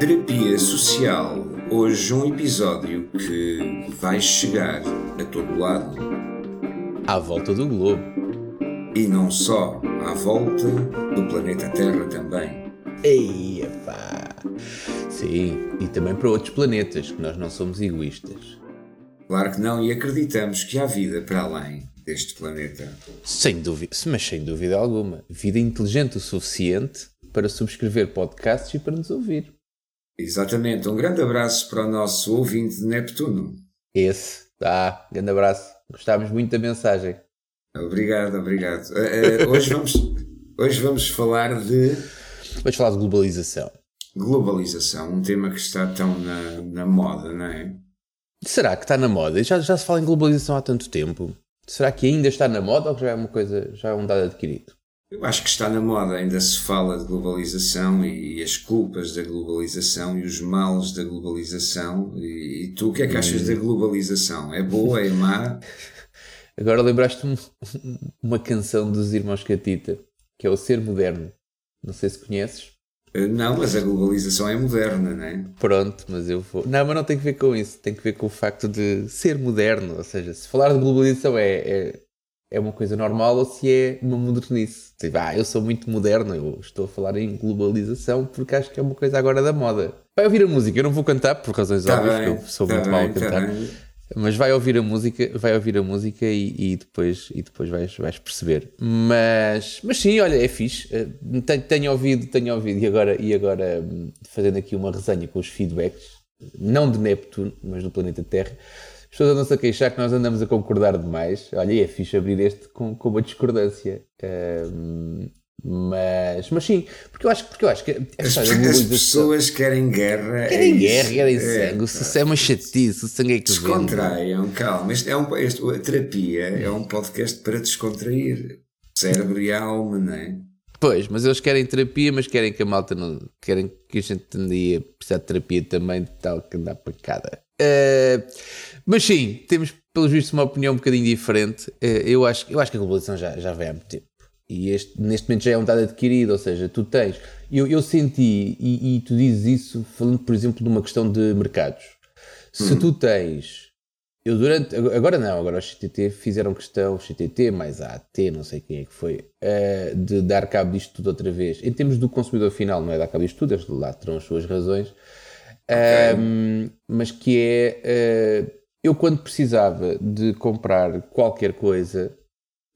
Terapia Social. Hoje um episódio que vai chegar a todo lado. À volta do globo. E não só, à volta do planeta Terra também. Ei, pá. Sim, e também para outros planetas, que nós não somos egoístas. Claro que não, e acreditamos que há vida para além deste planeta. Sem dúvida, mas sem dúvida alguma. Vida inteligente o suficiente para subscrever podcasts e para nos ouvir. Exatamente. Um grande abraço para o nosso ouvinte de Neptuno. Esse. Tá, grande abraço. Gostámos muito da mensagem. Obrigado, obrigado. Uh, uh, hoje, vamos, hoje vamos falar de. Vamos falar de globalização. Globalização, um tema que está tão na, na moda, não é? Será que está na moda? Já, já se fala em globalização há tanto tempo. Será que ainda está na moda ou já é uma coisa, já é um dado adquirido? Eu acho que está na moda, ainda se fala de globalização e as culpas da globalização e os males da globalização. E, e tu, o que é que achas da globalização? É boa, é má? Agora lembraste-me uma canção dos Irmãos Catita, que é o Ser Moderno. Não sei se conheces. Eh, não, mas a globalização é moderna, não é? Pronto, mas eu vou. Não, mas não tem que ver com isso. Tem que ver com o facto de ser moderno. Ou seja, se falar de globalização é, é, é uma coisa normal ou se é uma modernice. Tipo, ah, eu sou muito moderno, eu estou a falar em globalização porque acho que é uma coisa agora da moda. Vai ouvir a música, eu não vou cantar por razões Tá óbvias, bem, eu sou tá muito bem, mal a tá cantar. bem. Mas vai ouvir a música, vai ouvir a música e, e depois, e depois vais, vais perceber. Mas, mas sim, olha, é fixe. Eh, Tenho, tenho ouvido, tenho ouvido, e agora, e agora hum, fazendo aqui uma resenha com os feedbacks, não de Neptuno, mas do planeta Terra, as pessoas andam-se a queixar que nós andamos a concordar demais. Olha, é fixe abrir este com, com uma discordância. Hum, mas, mas sim, porque eu acho, porque eu acho que esta As, as pessoas querem guerra. é Querem isso. guerra, querem É, sangue. O sucesso é uma chatice, o sangue é que vende. Descontraiam, calma. Este é um, este, a terapia é um podcast para descontrair cérebro e alma, não é? Pois, mas eles querem terapia, mas querem que a malta não. querem que a gente tendia precisar de terapia também, de tal que andar pancada. Eh, mas sim, temos, pelos vistos, uma opinião um bocadinho diferente. Eh, eu, acho, eu acho que a globalização já, já vem há muito tempo. E este, neste momento já é um dado adquirido, ou seja, tu tens. Eu, eu senti, e, e tu dizes isso falando, por exemplo, de uma questão de mercados. Se tu tens. Eu durante. Agora não, agora os CTT fizeram questão, CTT mais a AT, não sei quem é que foi, eh, de dar cabo disto tudo outra vez. Em termos do consumidor final, não é dar cabo disto tudo, eles lá terão as suas razões. Ahm, mas que é. eh, eu, quando precisava de comprar qualquer coisa,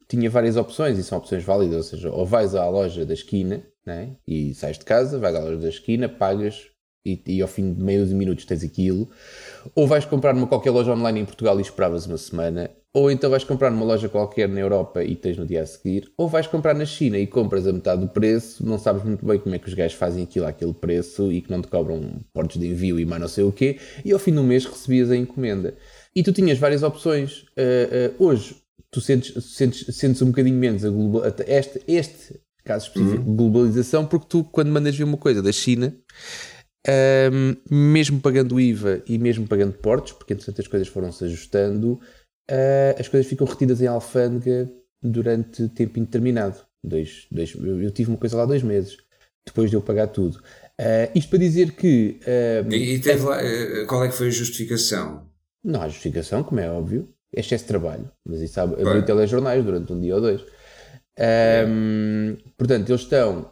tinha várias opções e são opções válidas. Ou seja, ou vais à loja da esquina né, e sais de casa, vais à loja da esquina, pagas e, e ao fim de meio de minutos tens aquilo. Ou vais comprar numa qualquer loja online em Portugal e esperavas uma semana. Ou então vais comprar numa loja qualquer na Europa e tens no dia a seguir. Ou vais comprar na China e compras a metade do preço, não sabes muito bem como é que os gajos fazem aquilo àquele preço e que não te cobram portos de envio e mais não sei o quê. E ao fim do mês recebias a encomenda. E tu tinhas várias opções. Uh, uh, hoje, tu sentes, sentes, sentes um bocadinho menos a global, este, este caso específico de globalização, porque tu, quando mandas vir uma coisa da China, um, mesmo pagando IVA e mesmo pagando portos, porque entretanto as coisas foram-se ajustando, uh, as coisas ficam retidas em alfândega durante tempo indeterminado. Dois, dois, eu, tive uma coisa lá dois meses, depois de eu pagar tudo. Uh, isto para dizer que. uh, E, e teve lá, eh, qual é que foi a justificação? não há justificação, como é óbvio. É excesso de trabalho. Mas isso há abrir telejornais durante um dia ou dois. Ahm, portanto, eles estão.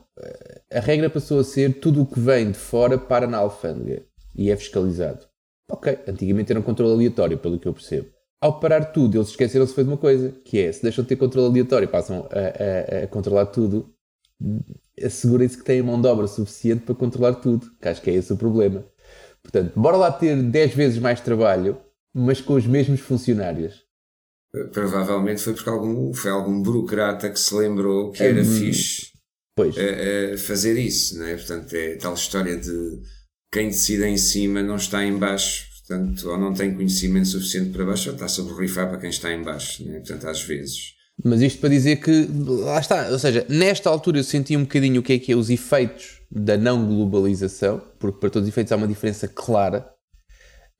A regra passou a ser tudo o que vem de fora para na alfândega e é fiscalizado. Ok, antigamente era um controle aleatório, pelo que eu percebo. Ao parar tudo, eles esqueceram-se foi de uma coisa, que é, se deixam de ter controle aleatório e passam a, a- a controlar tudo, assegurem-se que têm mão de obra suficiente para controlar tudo, que acho que é esse o problema. Portanto, bora lá ter 10 vezes mais trabalho, mas com os mesmos funcionários. Provavelmente foi porque algum, foi algum burocrata que se lembrou que É, era hum, fixe Pois, eh, eh, fazer isso, não é? Portanto, é tal história de quem decide em cima não está em baixo, portanto, ou não tem conhecimento suficiente para baixo, ou está sobre o rifar para quem está em baixo, é? Portanto, às vezes. Mas isto para dizer que, lá está, ou seja, nesta altura eu senti um bocadinho o que é que é os efeitos da não globalização, porque para todos os efeitos há uma diferença clara.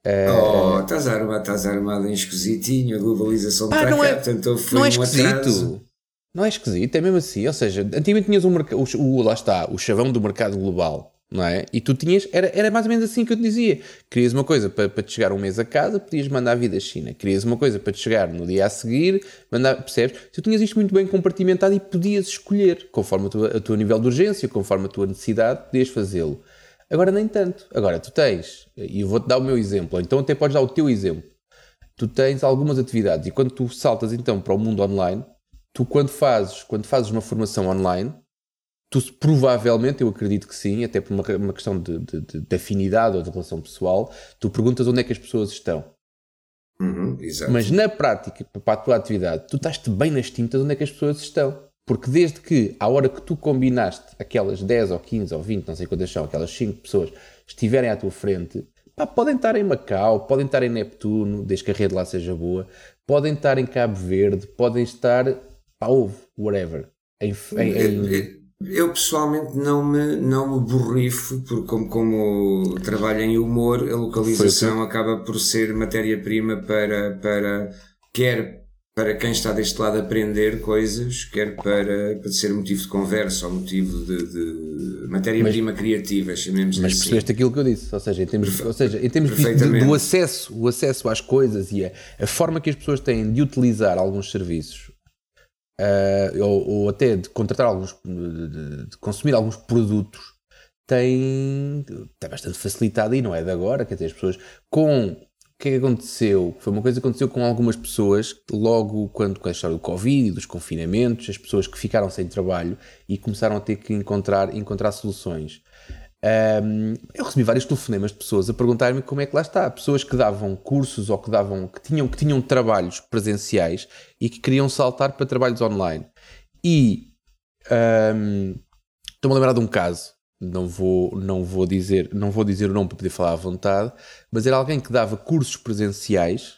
Oh, estás armado, estás armado em esquisitinho, a globalização Pá, está não cá, é- portanto não é um esquisito. atraso. Não é esquisito, é mesmo assim. Ou seja, antigamente tinhas um mercado, o, lá está, o chavão do mercado global, não é? E tu tinhas, era, era mais ou menos assim que eu te dizia. Querias uma coisa para, para te chegar um mês a casa, podias mandar vir da China. Querias uma coisa para te chegar no dia a seguir, mandar, percebes? Tu tinhas isto muito bem compartimentado e podias escolher, conforme o teu nível de urgência, conforme a tua necessidade, podias fazê-lo. Agora nem tanto. Agora tu tens, e eu vou-te dar o meu exemplo, ou então até podes dar o teu exemplo. Tu tens algumas atividades e quando tu saltas então para o mundo online, tu quando fazes, quando fazes uma formação online, tu provavelmente, eu acredito que sim, até por uma, uma questão de, de- de- de afinidade ou de relação pessoal, tu perguntas onde é que as pessoas estão. Uhum. Mas na prática, para a tua atividade, tu estás-te bem nas tintas onde é que as pessoas estão. Porque desde que, à hora que tu combinaste aquelas 10 ou 15 ou 20, não sei quantas são, aquelas 5 pessoas estiverem à tua frente, pá, podem estar em Macau, podem estar em Neptuno, desde que a rede lá seja boa, podem estar em Cabo Verde, podem estar, pá, ovo, whatever. Em, em- em- Eu pessoalmente não me, não me borrifo, porque como, como trabalho em humor, a localização acaba por ser matéria-prima para, para quer para quem está deste lado aprender coisas, quer para, para ser motivo de conversa ou motivo de, de matéria-prima criativa, chamemos Mas assim. percebeste aquilo que eu disse, ou seja, em termos, ou seja, em termos de- do acesso, o acesso às coisas e a, a forma que as pessoas têm de utilizar alguns serviços ah, ou, ou até de contratar alguns, de, de- consumir alguns produtos tem, está bastante facilitado e não é de agora, quer dizer, as pessoas com que é que aconteceu? Foi uma coisa que aconteceu com algumas pessoas logo quando com a história do Covid e dos confinamentos, as pessoas que ficaram sem trabalho e começaram a ter que encontrar, encontrar soluções. Um, eu recebi vários telefonemas de pessoas a perguntar-me como é que lá está. Pessoas que davam cursos ou que davam que tinham, que tinham trabalhos presenciais e que queriam saltar para trabalhos online. E um, estou-me a lembrar de um caso. Não vou, não, vou dizer, não vou dizer o nome para poder falar à vontade, mas era alguém que dava cursos presenciais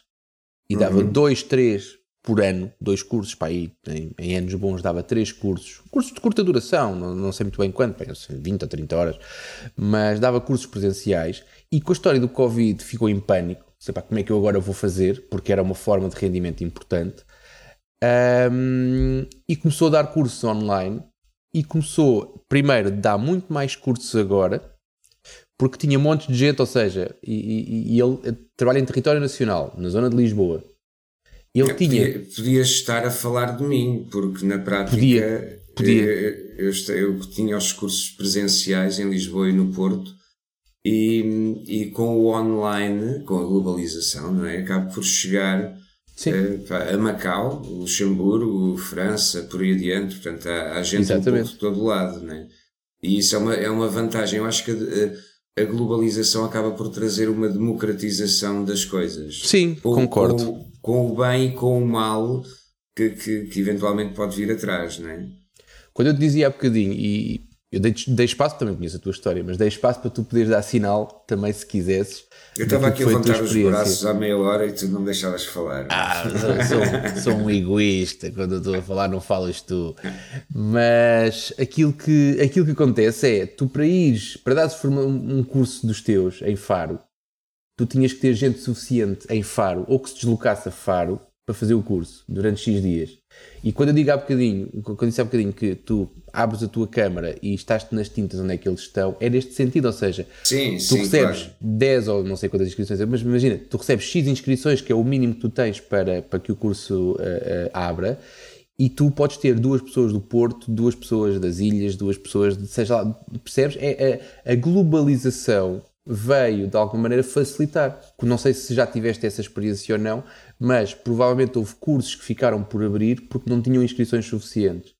e dava dois, três por ano, dois cursos, para aí em, em anos bons dava três cursos, cursos de curta duração, não, não sei muito bem quanto, bem, não sei, 20 ou 30 horas, mas dava cursos presenciais e com a história do Covid ficou em pânico, sei pá, como é que eu agora vou fazer, porque era uma forma de rendimento importante, Ahm, e começou a dar cursos online e começou, primeiro, a dar muito mais cursos agora, porque tinha montes de gente, ou seja, e, e- e ele eh, trabalha em território nacional, na zona de Lisboa. Ele tinha. Podia, podias estar a falar de mim, porque na prática Podia, podia. eh, Eu, esta- eu tinha os cursos presenciais em Lisboa e no Porto e, e com o online, com a globalização, não é? acabo por chegar Sim. pá, a Macau, Luxemburgo, França, por aí adiante, portanto há, há gente um de todo lado, não é? E isso é uma, é uma vantagem. Eu acho que a, a globalização acaba por trazer uma democratização das coisas. Sim, Com- concordo. Com, com o bem e com o mal que, que, que eventualmente pode vir atrás, não é? Quando eu te dizia há bocadinho, e eu dei, dei espaço, também conheço a tua história, mas dei espaço para tu poderes dar sinal também se quisesses. Eu estava aqui a levantar os braços há meia hora e tu não me deixavas falar. Ah, sou, sou um egoísta, quando eu estou a falar não falas tu. Mas aquilo que, aquilo que acontece é, tu para ires, para dares forma- um curso dos teus em Faro, tu tinhas que ter gente suficiente em Faro, ou que se deslocasse a Faro, para fazer o curso, durante X dias. E quando eu digo há bocadinho, quando eu disse há bocadinho que tu abres a tua câmara e estás-te nas tintas onde é que eles estão, é neste sentido, ou seja, sim, tu sim, recebes claro. 10 ou não sei quantas inscrições, mas imagina, tu recebes X inscrições, que é o mínimo que tu tens para, para que o curso eh, eh, abra, e tu podes ter duas pessoas do Porto, duas pessoas das ilhas, duas pessoas de seja lá, percebes? É, a, a globalização veio de alguma maneira facilitar. Não sei se já tiveste essa experiência ou não, mas provavelmente houve cursos que ficaram por abrir porque não tinham inscrições suficientes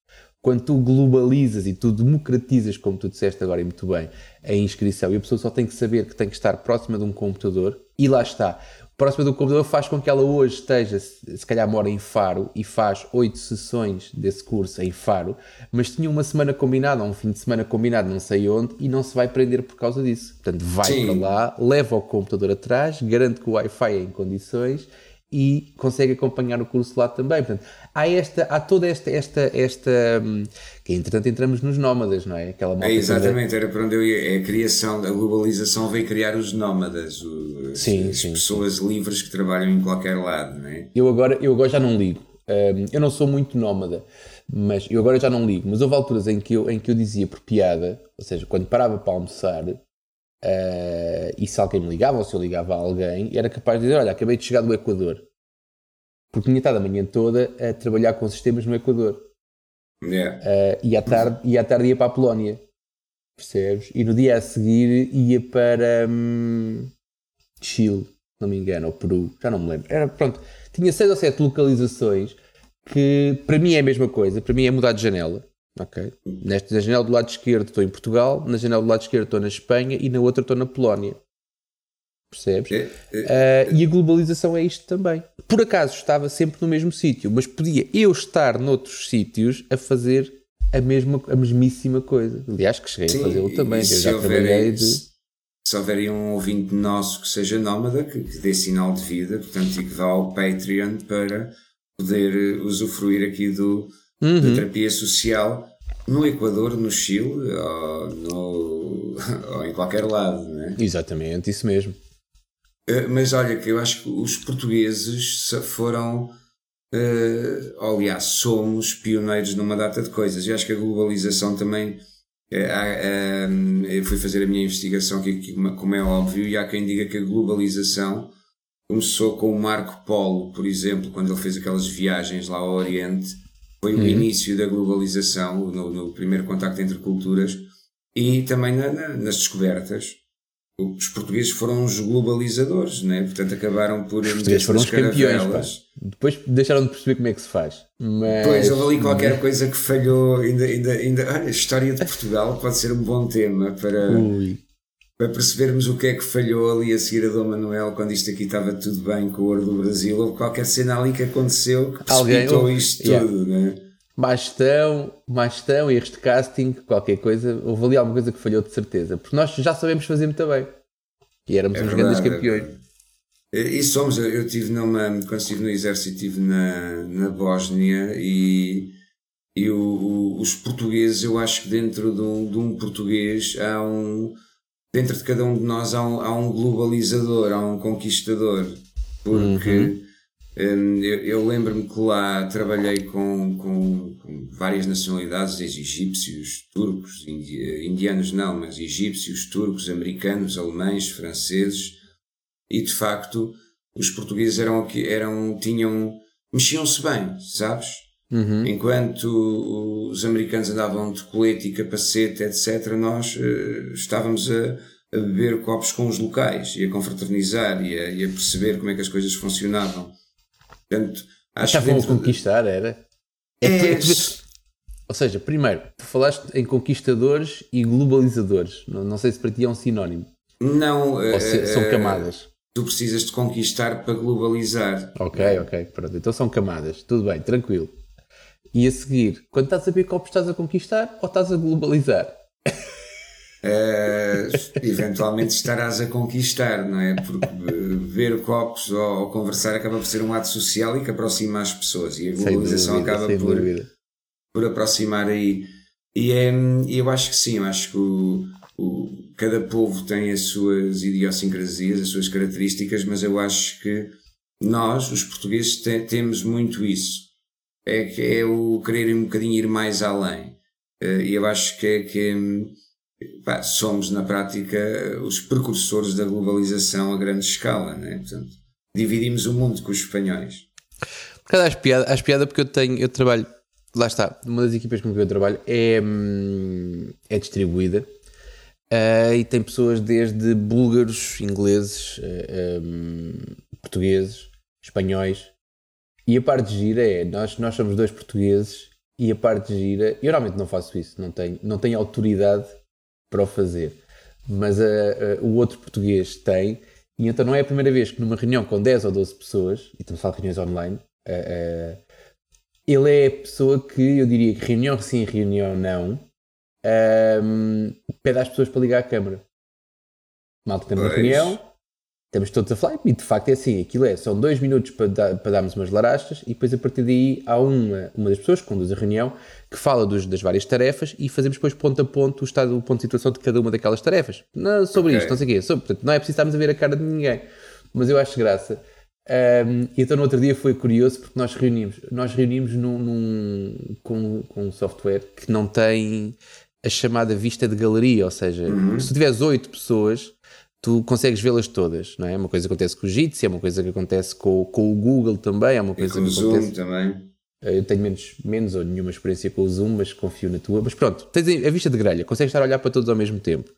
quando tu globalizas e tu democratizas, como tu disseste agora e muito bem, a inscrição e a pessoa só tem que saber que tem que estar próxima de um computador e lá está. Próxima do computador faz com que ela hoje esteja, se calhar mora em Faro e faz oito sessões desse curso em Faro, mas tinha uma semana combinada, ou um fim de semana combinado não sei onde e não se vai prender por causa disso. Portanto, vai Sim. para lá, leva o computador atrás, garante que o Wi-Fi é em condições e consegue acompanhar o curso lá também. Portanto, há, esta, há toda esta, esta, esta hum, que entretanto entramos nos nómadas, não é? Aquela é exatamente, era para onde eu ia. É a criação, a globalização veio criar os nómadas, o, sim, as sim, pessoas sim. livres que trabalham em qualquer lado, não é? Eu agora, eu agora já não ligo. Um, eu não sou muito nómada, mas eu agora já não ligo. Mas houve alturas em que eu, em que eu dizia por piada, ou seja, quando parava para almoçar, Uh, e se alguém me ligava ou se eu ligava a alguém, era capaz de dizer: Olha, acabei de chegar do Equador. Porque tinha estado a manhã toda a trabalhar com sistemas no Equador. Yeah. Uh, e, à tarde, e à tarde ia para a Polónia. Percebes? E no dia a seguir ia para hum, Chile, não me engano, ou Peru, já não me lembro. Era, pronto, tinha seis ou sete localizações que para mim é a mesma coisa, para mim é mudar de janela. Ok. Nesta na janela do lado esquerdo estou em Portugal, na janela do lado esquerdo estou na Espanha e na outra estou na Polónia. Percebes? É, é, uh, e a globalização é isto também. Por acaso estava sempre no mesmo sítio, mas podia eu estar noutros sítios a fazer a, mesma, a mesmíssima coisa. Aliás, que cheguei sim, a fazê-lo também. Eu já trabalhei de. Se houver um ouvinte nosso que seja nómada, que, que dê sinal de vida, portanto, e que vá ao Patreon para poder usufruir aqui do, uhum. de terapia social no Equador, no Chile ou, no, ou em qualquer lado, não é? Exatamente, isso mesmo. Uh, mas olha, que eu acho que os portugueses foram, uh, aliás, somos pioneiros numa data de coisas. Eu acho que a globalização também. Uh, eu fui fazer a minha investigação, que, como é óbvio, e há quem diga que a globalização começou com o Marco Polo, por exemplo, quando ele fez aquelas viagens lá ao Oriente foi o uhum. início da globalização, no, no, primeiro contacto entre culturas e também na, na, nas descobertas. Os portugueses foram os globalizadores, né? portanto acabaram por os portugueses foram os campeões. Depois deixaram de perceber como é que se faz. Mas... Pois, houve ali qualquer coisa que falhou. Ainda, ainda, ainda, olha, a história de Portugal pode ser um bom tema para. Ui para percebermos o que é que falhou ali a seguir a Dom Manuel quando isto aqui estava tudo bem com o ouro do Brasil. Houve qualquer cena ali que aconteceu que precipitou Alguém, isto yeah. tudo, né? Bastão, bastão, erros de casting, qualquer coisa. Houve ali alguma coisa que falhou de certeza. Porque nós já sabemos fazer muito bem. E éramos é uns verdade, grandes campeões. É e somos, eu estive numa, quando estive no exército, estive na, na Bósnia e, e o, o, os portugueses, eu acho que dentro de um, de um português há um, dentro de cada um de nós há um, há um globalizador, há um conquistador, porque uhum. um, eu, eu lembro-me que lá trabalhei com, com, com, várias nacionalidades, desde egípcios, turcos, indianos não, mas egípcios, turcos, americanos, alemães, franceses, e de facto os portugueses eram, eram tinham, mexiam-se bem, sabes? Uhum. Enquanto os americanos andavam de colete e capacete, etc., nós uh, estávamos a, a, beber copos com os locais e a confraternizar e a, e a perceber como é que as coisas funcionavam. Portanto, acho Estavam a conquistar, era? É, é, ou seja, primeiro, tu falaste em conquistadores e globalizadores. Não, não sei se para ti é um sinónimo. Não. Ou se, uh, são eh, camadas. Tu precisas de conquistar para globalizar. Ok, ok. Pronto. Então são camadas. Tudo bem, tranquilo. E a seguir, quando estás a ver copos, estás a conquistar ou estás a globalizar? Uh, eventualmente estarás a conquistar, não é? Porque ver copos ou, ou, conversar acaba por ser um ato social e que aproxima as pessoas e a globalização dúvida, acaba por, por aproximar aí. E é, eu acho que sim, eu acho que o, o, cada povo tem as suas idiosincrasias, as suas características, mas eu acho que nós, os portugueses, te, temos muito isso é, é o querer um bocadinho ir mais além. Eh, e eu acho que, que pá, somos, na prática, os precursores da globalização a grande escala. Né? Portanto, dividimos o mundo com os espanhóis. Por causa das piadas, às piadas porque eu tenho, eu trabalho, lá está, uma das equipas com que eu trabalho é, hum, é distribuída uh, e tem pessoas desde búlgaros, ingleses, uh, um, portugueses, espanhóis, e a parte de gira é, nós, nós somos dois portugueses e a parte de gira, eu realmente não faço isso, não tenho, não tenho autoridade para o fazer, mas a, a, o outro português tem, e então não é a primeira vez que numa reunião com 10 ou 12 pessoas, e estamos a falar de reuniões online, a, ele é a pessoa que eu diria que reunião sim, reunião não, um, pede às pessoas para ligar a câmera. Malta tem uma reunião, estamos todos a falar, e de facto é assim, aquilo é, são dois minutos para, dar, para darmos umas larastas e depois a partir daí há uma, uma das pessoas que conduz a reunião que fala dos, das várias tarefas e fazemos depois ponto a ponto o estado, o ponto de situação de cada uma daquelas tarefas. Não, sobre okay. isto, não sei o quê. Sobre, portanto, não é preciso estarmos a ver a cara de ninguém. Mas eu acho graça. Um, então no outro dia foi curioso porque nós reunimos, nós reunimos num, num, com, com um software que não tem a chamada vista de galeria, ou seja, uhum. se tu tiveres oito pessoas, tu consegues vê-las todas, não é? É uma coisa que acontece com o Jitsi, é uma coisa que acontece com, com o Google também, é uma coisa e com que o acontece... Zoom também. Eu tenho menos, menos ou nenhuma experiência com o Zoom, mas confio na tua. Mas pronto, tens a vista de grelha, consegues estar a olhar para todos ao mesmo tempo.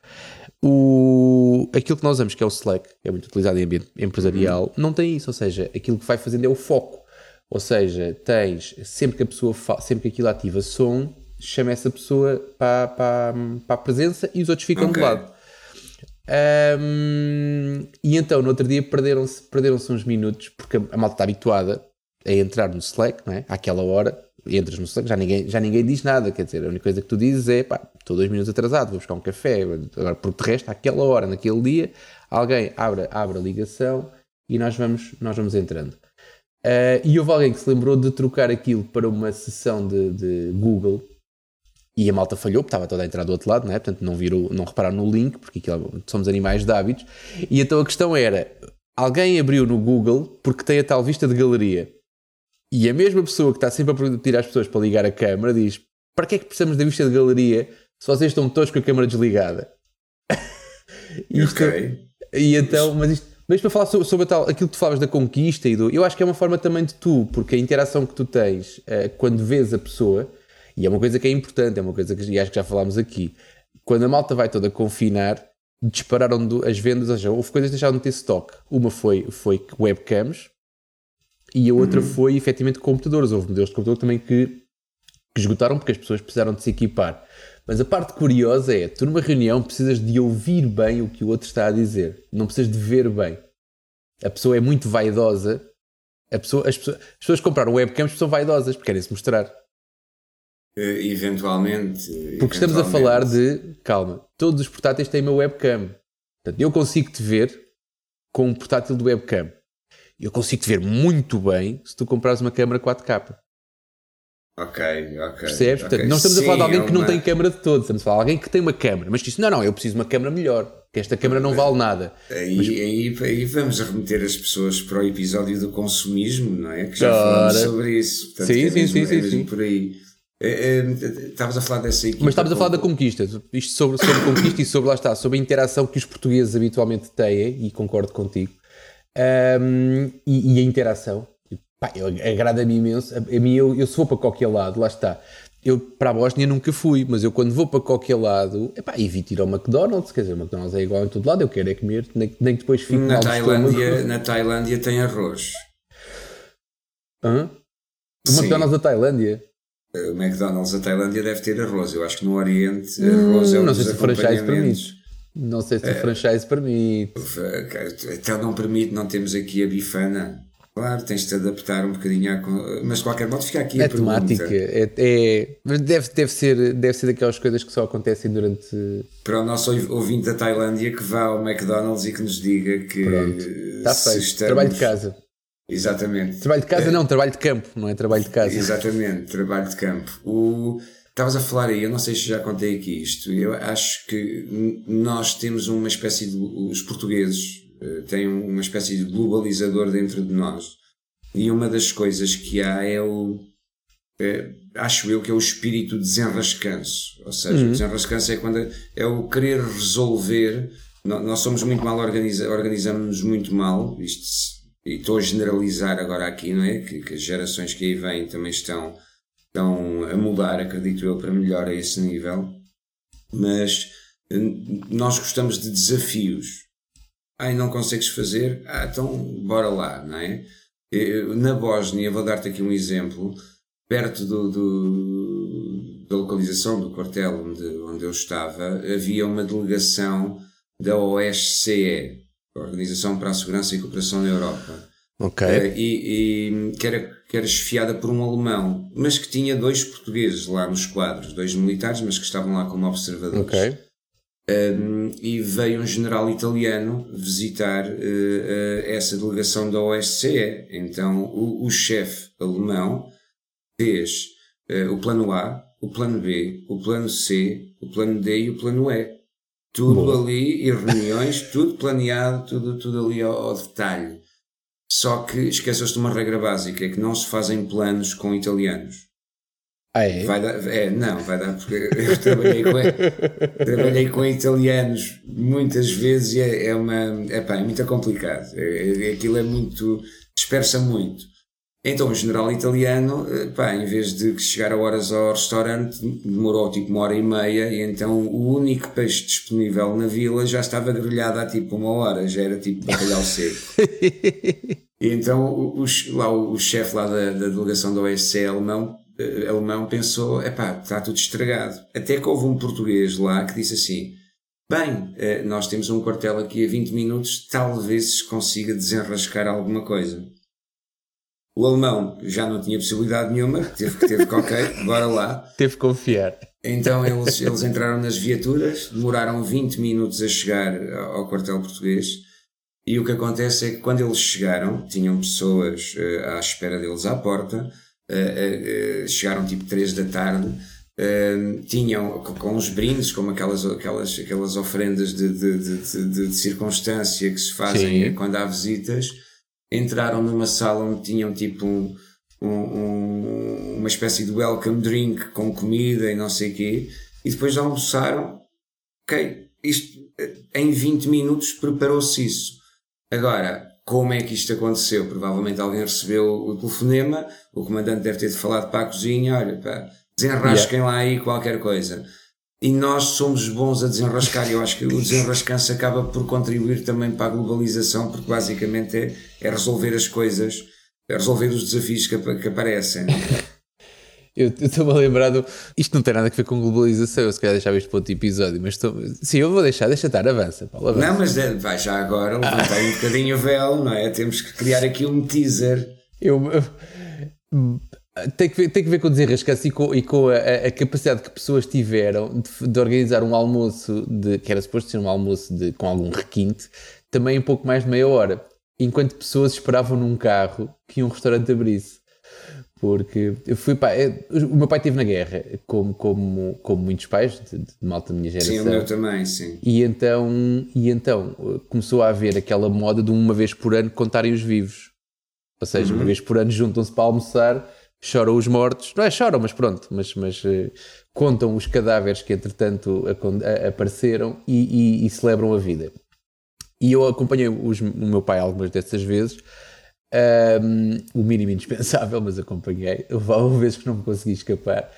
O, aquilo que nós usamos, que é o Slack, que é muito utilizado em ambiente empresarial, uhum. não tem isso. Ou seja, aquilo que vai fazendo é o foco. Ou seja, tens sempre que a pessoa, sempre que aquilo ativa som, chama essa pessoa para, para, para a presença e os outros ficam okay. de lado. Um, e então, no outro dia, perderam-se perderam uns minutos, porque a malta está habituada a entrar no Slack, não é? àquela hora, entras no Slack, já ninguém, já ninguém diz nada, quer dizer, a única coisa que tu dizes é, pá, estou dois minutos atrasado, vou buscar um café, agora, porque de resto, àquela hora, naquele dia, alguém abre, abre a ligação e nós vamos, nós vamos entrando. Uh, e houve alguém que se lembrou de trocar aquilo para uma sessão de, de Google e a malta falhou, porque estava toda a entrar do outro lado, não é? portanto não, viram, não repararam no link, porque aquilo, somos animais de hábitos. E então a questão era: alguém abriu no Google porque tem a tal vista de galeria. E a mesma pessoa que está sempre a pedir às pessoas para ligar a câmera diz: para que é que precisamos da vista de galeria se vocês estão todos com a câmera desligada? isto, ok. E então, mas isto, mas para falar sobre, sobre tal, aquilo que tu falavas da conquista e do. Eu acho que é uma forma também de tu, porque a interação que tu tens uh, quando vês a pessoa e é uma coisa que é importante, é uma coisa que acho que já falámos aqui. Quando a malta vai toda confinar, dispararam as vendas, ou seja, houve coisas que deixaram de ter stock. Uma foi, foi webcams e a outra uhum. foi efetivamente computadores. Houve modelos de computador também que, que esgotaram porque as pessoas precisaram de se equipar. Mas a parte curiosa é, tu numa reunião precisas de ouvir bem o que o outro está a dizer, não precisas de ver bem. A pessoa é muito vaidosa, a pessoa, as, pessoas, as pessoas compraram webcams porque são vaidosas, porque querem se mostrar. Uh, eventualmente. Porque eventualmente. estamos a falar de. Calma, todos os portáteis têm uma webcam. Portanto, eu consigo te ver com um portátil de webcam. Eu consigo te ver muito bem se tu comprares uma câmera 4K. Ok, ok. Percebes? Okay. Portanto, não estamos Sim, a falar de alguém é uma... que não tem câmera de todos, estamos a falar de alguém que tem uma câmera, mas que diz: não, não, eu preciso de uma câmera melhor, que esta câmera não vale nada. Aí, mas... aí, aí vamos remeter as pessoas para o episódio do consumismo, não é? Que já Ora. falamos sobre isso. Portanto, sim, é sim, mesmo, sim, é sim, sim. por aí. É, é, estavas a falar dessa equipa. Mas estavas a falar da conquista, isto sobre, sobre conquista e sobre lá está, sobre a interação que os portugueses habitualmente têm, e concordo contigo, um, e, e, a interação. Agrada-me imenso. A, a mim, eu, eu se vou para qualquer lado, lá está. Eu para a Bósnia nunca fui, mas eu quando vou para qualquer lado, epá, evito ir ao McDonald's, quer dizer, o McDonald's é igual em todo lado, eu quero é comer, nem, nem que depois fique na Tailândia Na Tailândia tem arroz. Hã? O Sim. McDonald's da Tailândia? O McDonald's da Tailândia deve ter arroz. Eu acho que no Oriente arroz hum, é um Não sei se o franchise permite. Não sei se o franchise permite. Então não permite, não temos aqui a bifana. Claro, tens de te adaptar um bocadinho à... Mas de qualquer modo fica aqui é a temática. É, é, deve, deve, ser, deve ser daquelas coisas que só acontecem durante... Para o nosso ouvinte da Tailândia que vá ao McDonald's e que nos diga que... Pronto. Está feito. Estamos... Trabalho de casa. Exatamente. Trabalho de casa é. não, trabalho de campo, não é trabalho de casa. Exatamente, trabalho de campo. O... Estavas a falar aí, eu não sei se já contei aqui isto, eu acho que nós temos uma espécie de. Os portugueses uh, têm uma espécie de globalizador dentro de nós. E uma das coisas que há é o. É, acho eu que é o espírito de desenrascanço. Ou seja, uhum. o desenrascanço é quando é o querer resolver. Nós somos muito mal organizados, organizamos muito mal. Isto e estou a generalizar agora aqui, não é? Que, que, as gerações que aí vêm também estão, estão a mudar, acredito eu, para melhor a esse nível. Mas eh, nós gostamos de desafios. Ai, não consegues fazer? Ah, então bora lá, não é? Na Bósnia, vou dar-te aqui um exemplo, perto do, do, da localização do quartel onde, onde eu estava, havia uma delegação da OSCE, Organização para a Segurança e Cooperação na Europa. Ok. Uh, e, e, que, era, que era esfiada por um alemão, mas que tinha dois portugueses lá nos quadros, dois militares, mas que estavam lá como observadores. Ok. Um, e veio um general italiano visitar uh, uh, essa delegação da OSCE. Então o, o chefe alemão fez uh, o plano A, o plano B, o plano C, o plano D e o plano E. Tudo Boa. ali, e reuniões, tudo planeado, tudo, tudo ali ao, ao detalhe. Só que esqueceu-se de uma regra básica, é que não se fazem planos com italianos. Ah, é? Vai dar, é, não, vai dar, porque eu trabalhei com, trabalhei com italianos muitas vezes e é, é uma. É, pá, é muito complicado. É, é, aquilo é muito. dispersa muito. Então o general italiano, eh, pá, em vez de chegar a horas ao restaurante, demorou tipo uma hora e meia, e então o único peixe disponível na vila já estava grelhado há tipo uma hora, já era tipo bacalhau seco. e então lá, o chefe lá da, da delegação do OSCE alemão uh, alemão pensou, epá, está tudo estragado. Até que houve um português lá que disse assim, bem, uh, nós temos um quartel aqui a 20 minutos, talvez se consiga desenrascar alguma coisa. O alemão já não tinha possibilidade nenhuma, teve que teve que, ok, bora lá. Teve que confiar. Então eles, eles entraram nas viaturas, demoraram 20 minutos a chegar ao quartel português. E o que acontece é que quando eles chegaram, tinham pessoas uh, à espera deles à porta, uh, uh, chegaram tipo 3 da tarde, tinham com os brindes, como aquelas, aquelas, aquelas ofrendas de, de, de, de circunstância que se fazem Sim. quando há visitas, entraram numa sala onde tinham tipo um, um, um, uma espécie de welcome drink com comida e não sei o quê, e depois almoçaram, ok, isto em 20 minutos preparou-se isso. Agora, como é que isto aconteceu? Provavelmente alguém recebeu o telefonema, o comandante deve ter falado para a cozinha, olha, pá, desenrasquem yeah. lá aí qualquer coisa. E nós somos bons a desenrascar, eu acho que o desenrascanço acaba por contribuir também para a globalização, porque basicamente é, é resolver as coisas, é resolver os desafios que, que aparecem. Eu estou-me a lembrar do. Isto não tem nada a ver com globalização, eu se calhar deixava isto para outro episódio, mas estou... sim, eu vou deixar, deixa estar, avança, Paulo, avança. Não, mas é, vai já agora levantar ah. um bocadinho o véu, não é? Temos que criar aqui um teaser. Eu. Tem que, ver, tem que ver com o desenrascanço e com, e com a, a, capacidade que pessoas tiveram de, de, organizar um almoço, de, que era suposto ser um almoço de, com algum requinte, também um pouco mais de meia hora, enquanto pessoas esperavam num carro que um restaurante abrisse. Porque eu fui, pá, o meu pai esteve na guerra, como, como, como muitos pais de, de malta da minha geração. Sim, o meu também, sim. E então, e então começou a haver aquela moda de uma vez por ano contarem os vivos. Ou seja, uhum. uma vez por ano juntam-se para almoçar, choram os mortos. Não é choram, mas pronto, mas, mas uh, contam os cadáveres que entretanto a, a, apareceram e, e, e, celebram a vida. E eu acompanhei os, o meu pai algumas dessas vezes um, o mínimo indispensável, mas acompanhei. Houve vezes que não me consegui escapar.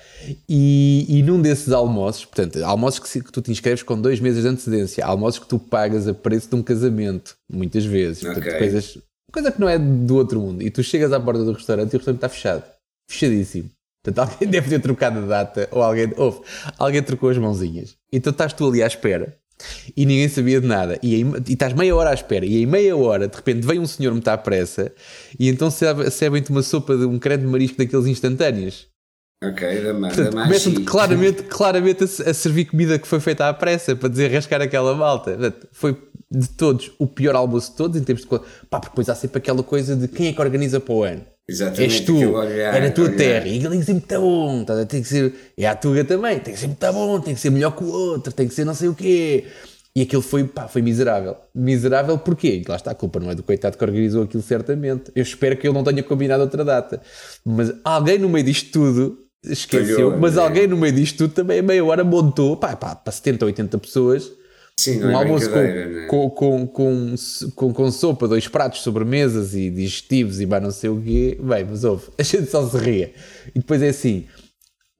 E, e num desses almoços, portanto, almoços que, que, tu te inscreves com dois meses de antecedência, almoços que tu pagas a preço de um casamento, muitas vezes. Okay. Portanto, coisas, coisa que não é do outro mundo. E tu chegas à porta do restaurante e o restaurante está fechado. Fechadíssimo. Portanto, alguém deve ter trocado a data, ou alguém, ouve, alguém trocou as mãozinhas. Então estás tu ali à espera e ninguém sabia de nada. E, e estás meia hora à espera, e em meia hora, de repente, vem um senhor muito à pressa, e então servem-te uma sopa de um creme de marisco daqueles instantâneos. Ok, da, mais Começam claramente, claramente a, a, servir comida que foi feita à pressa para desenrascar aquela malta. Foi de todos o pior almoço de todos em termos de. Pá, porque depois há sempre aquela coisa de quem é que organiza para o ano. Exatamente. És tu, olhar, é na tua olhar. terra. E tem que ser muito bom. Tá, tem que ser. É a Tuga também. Tem que ser muito bom. Tem que ser melhor que o outro. Tem que ser não sei o quê. E aquilo foi, pá, foi miserável. Miserável porquê? Lá está, a culpa não é do coitado que organizou aquilo, certamente. Eu espero que ele não tenha combinado outra data. Mas alguém no meio disto tudo esqueceu. mas é. alguém no meio disto tudo também, a meia hora, montou, pá, pá, para 70 ou 80 pessoas Sim, um é almoço com, né? com, com, com, com, com, sopa, dois pratos, sobremesas e digestivos e mais não sei o quê. Bem, mas ouve, a gente só se ria. E depois é assim: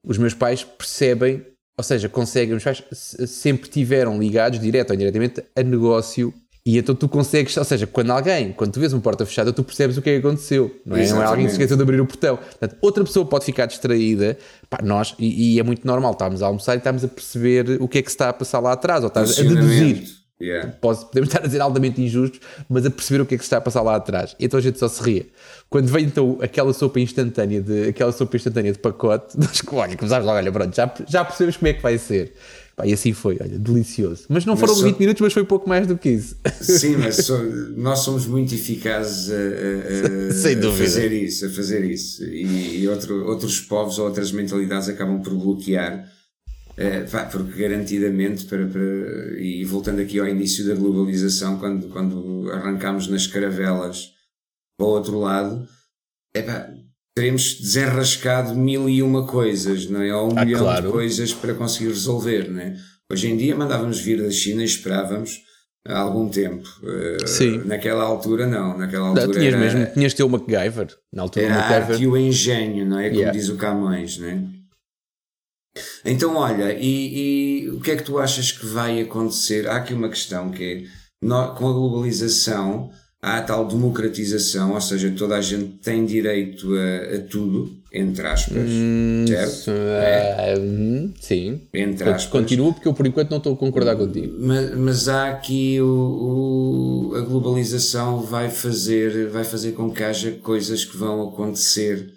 os meus pais percebem, ou seja, conseguem, os pais sempre tiveram ligados, direto ou indiretamente, a negócio e então tu consegues, ou seja, quando alguém, quando tu vês uma porta fechada, tu percebes o que é que aconteceu, não é? Não é alguém que se esqueceu de abrir o portão. Portanto, outra pessoa pode ficar distraída, pá, nós, e, e, é muito normal, estamos a almoçar e estamos a perceber o que é que se está a passar lá atrás, ou estás a deduzir. Yeah. Posso, podemos estar a dizer altamente injustos, mas a perceber o que é que se está a passar lá atrás. E então a gente só se ria. Quando vem então aquela sopa instantânea de, aquela sopa instantânea de pacote, nós olha, começámos logo, olha, pronto, já, já percebemos como é que vai ser. Pá, e assim foi, olha, delicioso. Mas não Mas foram só- 20 minutos, mas foi pouco mais do que isso. Sim, mas nós somos muito eficazes a, a- a- Sem a dúvida. fazer isso, a fazer isso. E, e outro- outros povos ou outras mentalidades acabam por bloquear, pá, porque garantidamente, para, para- e voltando aqui ao início da globalização, quando, quando arrancámos nas caravelas para o outro lado, epá, teremos desenrascado mil e uma coisas, não é? Ou um Ah, milhão claro. de coisas para conseguir resolver, não é? Hoje em dia mandávamos vir da China e esperávamos há algum tempo. Eh, Sim. Naquela altura, não. Naquela Não, altura tinhas era, mesmo, tinhas teu MacGyver. Na altura, era a arte MacGyver. e o engenho, não é? Como Yeah. diz o Camões, não é? Então, olha, e, e o que é que tu achas que vai acontecer? Há aqui uma questão que é, com a globalização, há a tal democratização, ou seja, toda a gente tem direito a, a tudo, entre aspas, Hum, certo? ah, hum, sim. Entre aspas. Continua porque eu por enquanto não estou a concordar contigo. Mas, mas há aqui o, o- a globalização vai fazer, vai fazer com que haja coisas que vão acontecer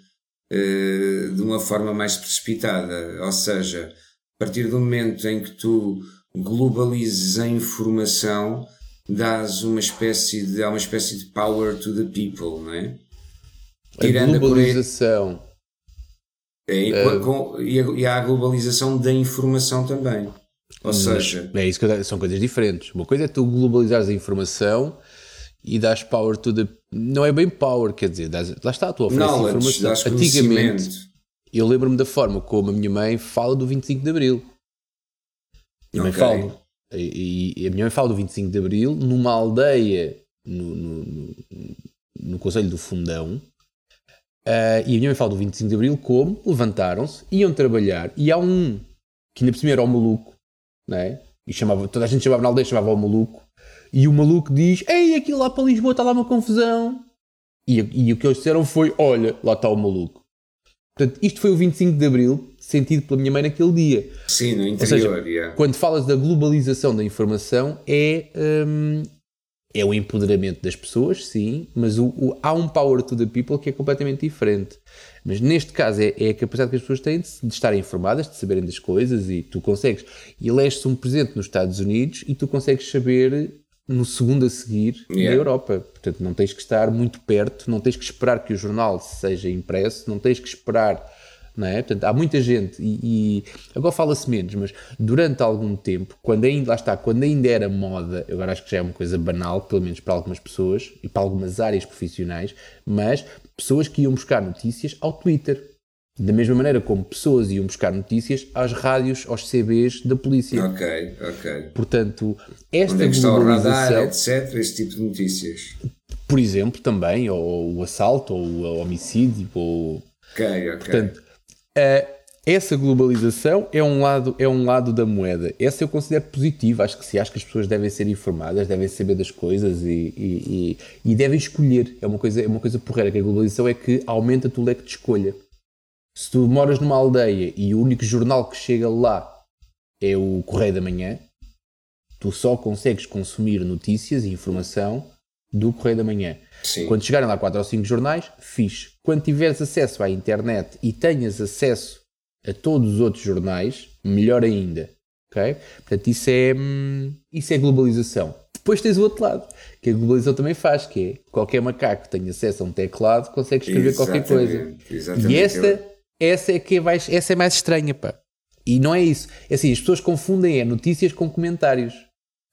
eh, de uma forma mais precipitada. Ou seja, a partir do momento em que tu globalizes a informação, dás uma espécie de, há uma espécie de power to the people, não é? A Tirando a globalização. é, e, com- e, a, e há a globalização da informação também. Ou seja, É isso eu- são coisas diferentes. Uma coisa é tu globalizares a informação e dás power to the. Não é bem power, quer dizer, dás- lá está, tu ofereces knowledge, informação. dás Antigamente, eu lembro-me da forma como a minha mãe fala do 25 de Abril. Minha mãe Ok. fala. E, e a minha mãe fala do 25 de Abril numa aldeia no, no, no, no Conselho do Fundão. Ah, e a minha mãe fala do 25 de Abril como levantaram-se, iam trabalhar, e há um que ainda por cima era o maluco, não é? E chamava, toda a gente chamava na aldeia, chamava o maluco, e o maluco diz: Ei, aquilo lá para Lisboa está lá uma confusão. E, e o que eles disseram foi: Olha, lá está o maluco. Portanto, isto foi o 25 de Abril, sentido pela minha mãe naquele dia. Sim, no seja, interior, yeah. Quando falas da globalização da informação, é, hum, é o empoderamento das pessoas, sim, mas o, o- há um power to the people que é completamente diferente. Mas neste caso é, é a capacidade que as pessoas têm de, de estarem informadas, de saberem das coisas e tu consegues. E eleges-te um presidente nos Estados Unidos e tu consegues saber no segundo a seguir na Yeah. Europa. Portanto, não tens que estar muito perto, não tens que esperar que o jornal seja impresso, não tens que esperar não é? Portanto, há muita gente e, e agora fala-se menos, mas durante algum tempo, quando ainda lá está, quando ainda era moda, agora acho que já é uma coisa banal, pelo menos para algumas pessoas e para algumas áreas profissionais, mas pessoas que iam buscar notícias ao Twitter. Da mesma maneira como pessoas iam buscar notícias às rádios, aos CBs da polícia. Ok, ok. Portanto, esta Onde é que está o radar, globalização, etc. Esse tipo de notícias. por exemplo, também, ou o assalto, ou o homicídio, ou Ok, ok. Portanto, eh, essa globalização é um, lado, é um lado da moeda. Essa eu considero positiva. Acho que se acho que as pessoas devem ser informadas, devem saber das coisas e, e, e- e devem escolher. É uma coisa, é uma coisa porreira que a globalização é que aumenta-te o leque de escolha. Se tu moras numa aldeia e o único jornal que chega lá é o Correio da Manhã, tu só consegues consumir notícias e informação do Correio da Manhã. Sim. Quando chegarem lá 4 ou 5 jornais, fixe. Quando tiveres acesso à internet e tenhas acesso a todos os outros jornais, melhor ainda. Ok? Portanto, isso é, hum, isso é globalização. Depois tens o outro lado, que a globalização também faz, que é qualquer macaco que tenha acesso a um teclado consegue escrever qualquer coisa. Exatamente, exatamente. E esta, essa é que é mais, essa é mais estranha, pá. E não é isso. É assim, as pessoas confundem é notícias com comentários.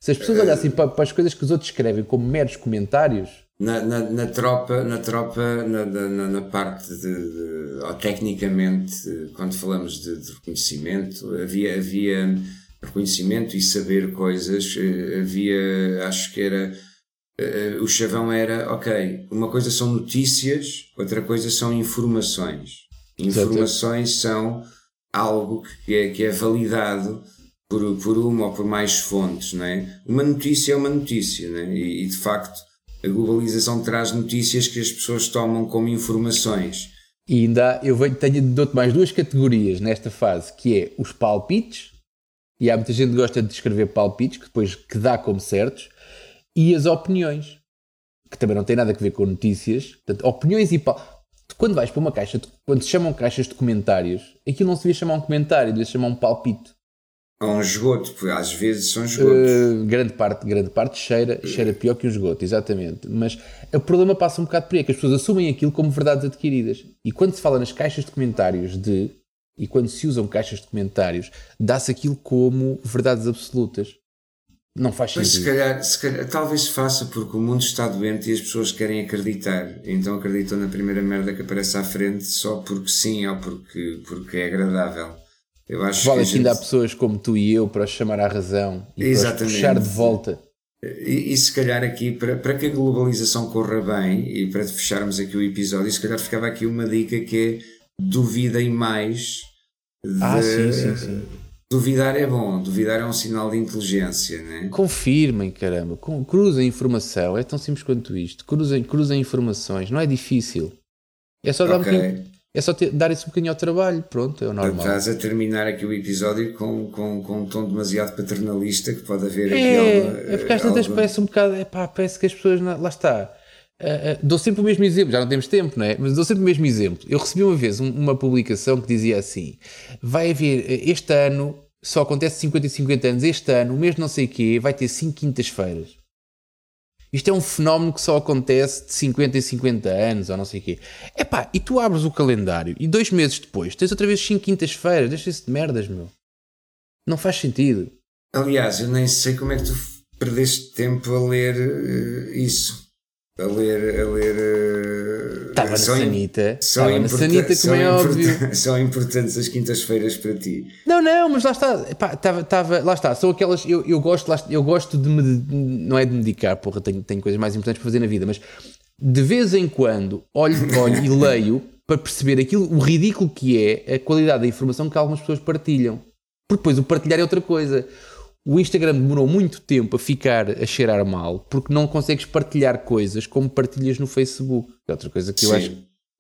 Se as pessoas olhassem para, para as coisas que os outros escrevem como meros comentários, Na, na, na tropa, na, tropa na, na, na parte de, de ou tecnicamente, quando falamos de, de reconhecimento, havia, havia reconhecimento e saber coisas, eh, havia, acho que era, eh, o chavão era, ok, uma coisa são notícias, outra coisa são informações. Informações são algo que é, que é validado por, por uma ou por mais fontes, não é? Uma notícia é uma notícia, não é? E, e, de facto a globalização traz notícias que as pessoas tomam como informações. E ainda eu venho, tenho, dou-te mais duas categorias nesta fase, que é os palpites e há muita gente que gosta de escrever palpites, que depois que dá como certos, e as opiniões, que também não tem nada a ver com notícias. Portanto, opiniões e palpites. Quando vais para uma caixa, quando se chamam caixas de comentários, aquilo não se devia chamar um comentário, devia chamar um palpite. Ou um esgoto, às vezes são esgotos. Uh, grande parte, grande parte cheira, cheira pior que um esgoto, exatamente. Mas o problema passa um bocado por aí, é que as pessoas assumem aquilo como verdades adquiridas. E quando se fala nas caixas de comentários de e quando se usam caixas de comentários, dá-se aquilo como verdades absolutas. Não faz sentido. Mas se calhar, se calhar, talvez se faça porque o mundo está doente e as pessoas querem acreditar. Então acreditam na primeira merda que aparece à frente só porque sim ou porque, porque é agradável. Eu acho vale que, que ainda há pessoas como tu e eu para os chamar à razão e Exatamente. puxar de volta. E, e, se calhar aqui, para, para que a globalização corra bem e para fecharmos aqui o episódio, se calhar ficava aqui uma dica que é duvidem mais. De... Ah, sim, sim, sim. Duvidar é bom, duvidar é um sinal de inteligência, né? Confirmem, caramba, cruzem informação, é tão simples quanto isto. Cruzem, cruzem informações, não é difícil. É só dar okay. um bocadinho, é só ter, dar esse um bocadinho ao trabalho, pronto, é o normal. Estás a terminar aqui o episódio com, com, com um tom demasiado paternalista que pode haver é, aqui alguma, É porque às vezes alguma... parece um bocado, é pá, parece que as pessoas, lá está Uh, dou sempre o mesmo exemplo, já não temos tempo, não é? Mas dou sempre o mesmo exemplo. Eu recebi uma vez um, uma publicação que dizia assim: vai haver, eh, este ano, só acontece 50 e 50 anos, este ano, o mês não sei o quê, vai ter 5 quintas-feiras. Isto é um fenómeno que só acontece de 50 em 50 anos, ou não sei o quê. Epá, e tu abres o calendário e dois meses depois tens outra vez 5 quintas-feiras, deixa-se de merdas, meu. Não faz sentido. Aliás, eu nem sei como é que tu perdeste tempo a ler uh, isso a ler. A ler Estava na Sanita. Estava na Sanita, como é óbvio. São importantes as quintas-feiras para ti. Não, não, mas lá está. Epá, tava, tava, lá está. São aquelas. Eu, eu, gosto, eu gosto de me. Não é de me dedicar, porra, tenho, tenho coisas mais importantes para fazer na vida, mas de vez em quando olho, olho e leio para perceber aquilo, o ridículo que é a qualidade da informação que algumas pessoas partilham. Porque depois o partilhar é outra coisa o Instagram demorou muito tempo a ficar a cheirar mal porque não consegues partilhar coisas como partilhas no Facebook. É outra coisa que eu Sim. acho.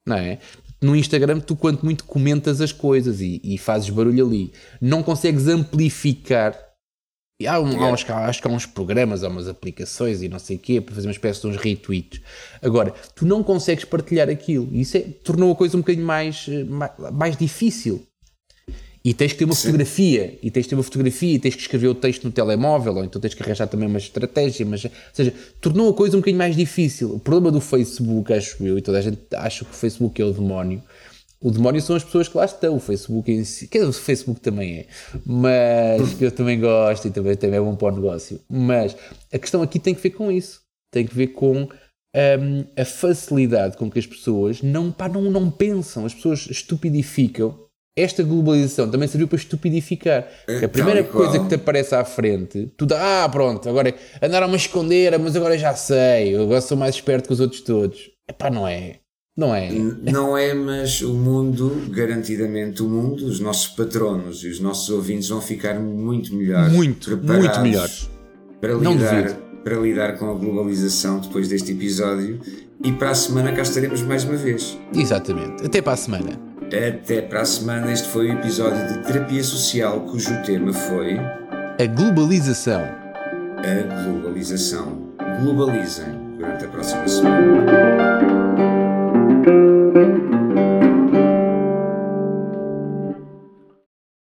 Não é? No Instagram, tu quanto muito comentas as coisas e, e fazes barulho ali. Não consegues amplificar. E há, um, há uns, acho que há uns programas, há umas aplicações e não sei o quê para fazer uma espécie de uns retweets. Agora, tu não consegues partilhar aquilo. E isso é, tornou a coisa um bocadinho mais, eh, mais, mais difícil. E tens que ter uma Sim. fotografia, e tens que ter uma fotografia, e tens que escrever o texto no telemóvel, ou então tens que arranjar também uma estratégia, mas, ou seja, tornou a coisa um bocadinho mais difícil. O problema do Facebook, acho eu, e toda a gente acha que o Facebook é o demónio. O demónio são as pessoas que lá estão, o Facebook em si, que o Facebook também é, mas que eu também gosto e também, também é bom para o negócio. Mas a questão aqui tem que ver com isso, tem que ver com um, a facilidade com que as pessoas não, pá, não, não pensam, as pessoas estupidificam esta globalização também serviu para estupidificar. É, a primeira coisa que te aparece à frente, tu dá, ah, pronto, agora andaram-me a esconder, mas agora já sei, agora sou mais esperto que os outros todos. Epá, não é. Não é. Não é, mas o mundo, garantidamente o mundo, os nossos patronos e os nossos ouvintes vão ficar muito melhores. Muito, muito melhores. Para lidar, para lidar com a globalização depois deste episódio. E para a semana cá estaremos mais uma vez. Exatamente. Até para a semana. Até para a semana. Este foi o episódio de Terapia Social, cujo tema foi. A globalização. A globalização. Globalizem durante a próxima semana.